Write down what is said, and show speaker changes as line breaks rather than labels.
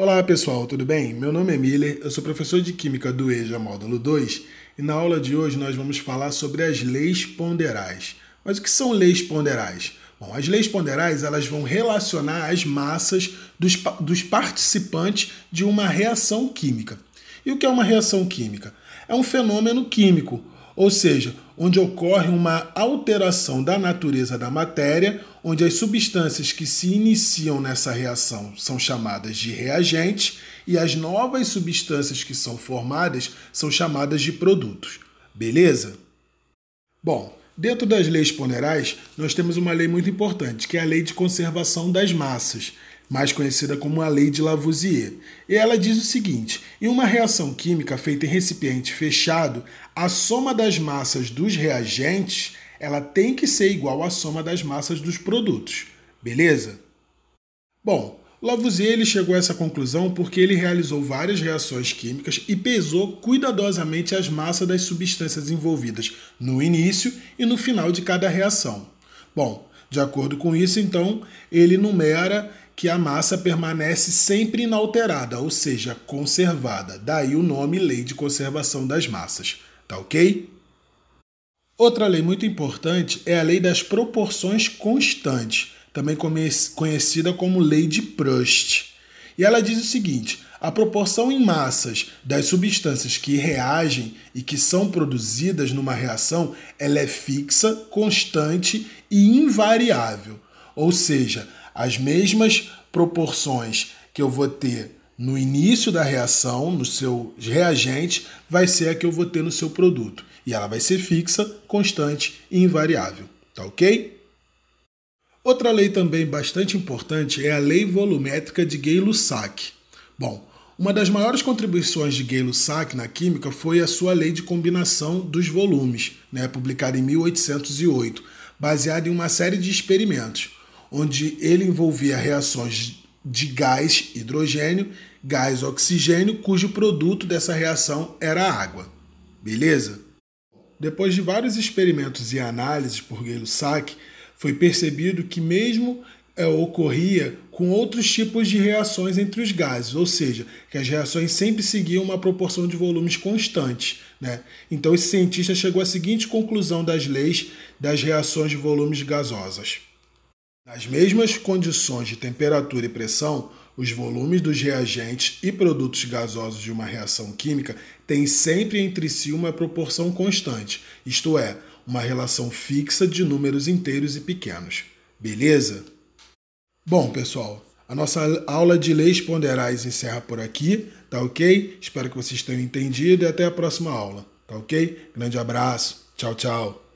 Olá pessoal, tudo bem? Meu nome é Miller, eu sou professor de Química do EJA Módulo 2 e na aula de hoje nós vamos falar sobre as leis ponderais. Mas o que são leis ponderais? Bom, as leis ponderais elas vão relacionar as massas dos, dos participantes de uma reação química. E o que é uma reação química? É um fenômeno químico, ou seja, onde ocorre uma alteração da natureza da matéria, onde as substâncias que se iniciam nessa reação são chamadas de reagentes e as novas substâncias que são formadas são chamadas de produtos. Beleza? Bom, dentro das leis ponerais, nós temos uma lei muito importante, que é a lei de conservação das massas mais conhecida como a Lei de Lavoisier. E ela diz o seguinte: em uma reação química feita em recipiente fechado, a soma das massas dos reagentes ela tem que ser igual à soma das massas dos produtos. Beleza? Bom, Lavoisier ele chegou a essa conclusão porque ele realizou várias reações químicas e pesou cuidadosamente as massas das substâncias envolvidas no início e no final de cada reação. Bom, de acordo com isso, então, ele numera que a massa permanece sempre inalterada, ou seja, conservada. Daí o nome Lei de Conservação das Massas. Tá ok? Outra lei muito importante é a lei das proporções constantes, também conhecida como lei de Proust. E ela diz o seguinte: a proporção em massas das substâncias que reagem e que são produzidas numa reação, ela é fixa, constante e invariável. Ou seja, as mesmas proporções que eu vou ter no início da reação, no seu reagente, vai ser a que eu vou ter no seu produto. E ela vai ser fixa, constante e invariável. Tá ok? Outra lei também bastante importante é a lei volumétrica de Gay-Lussac. Bom, uma das maiores contribuições de Gay-Lussac na química foi a sua lei de combinação dos volumes, né, publicada em 1808, baseada em uma série de experimentos onde ele envolvia reações de gás hidrogênio, gás oxigênio, cujo produto dessa reação era água. Beleza? Depois de vários experimentos e análises por Gay-Lussac, foi percebido que mesmo é, ocorria com outros tipos de reações entre os gases, ou seja, que as reações sempre seguiam uma proporção de volumes constantes. Né? Então, esse cientista chegou à seguinte conclusão das leis das reações de volumes gasosas. Nas mesmas condições de temperatura e pressão, os volumes dos reagentes e produtos gasosos de uma reação química têm sempre entre si uma proporção constante, isto é, uma relação fixa de números inteiros e pequenos. Beleza? Bom, pessoal, a nossa aula de leis ponderais encerra por aqui, tá ok? Espero que vocês tenham entendido e até a próxima aula, tá ok? Grande abraço, tchau, tchau.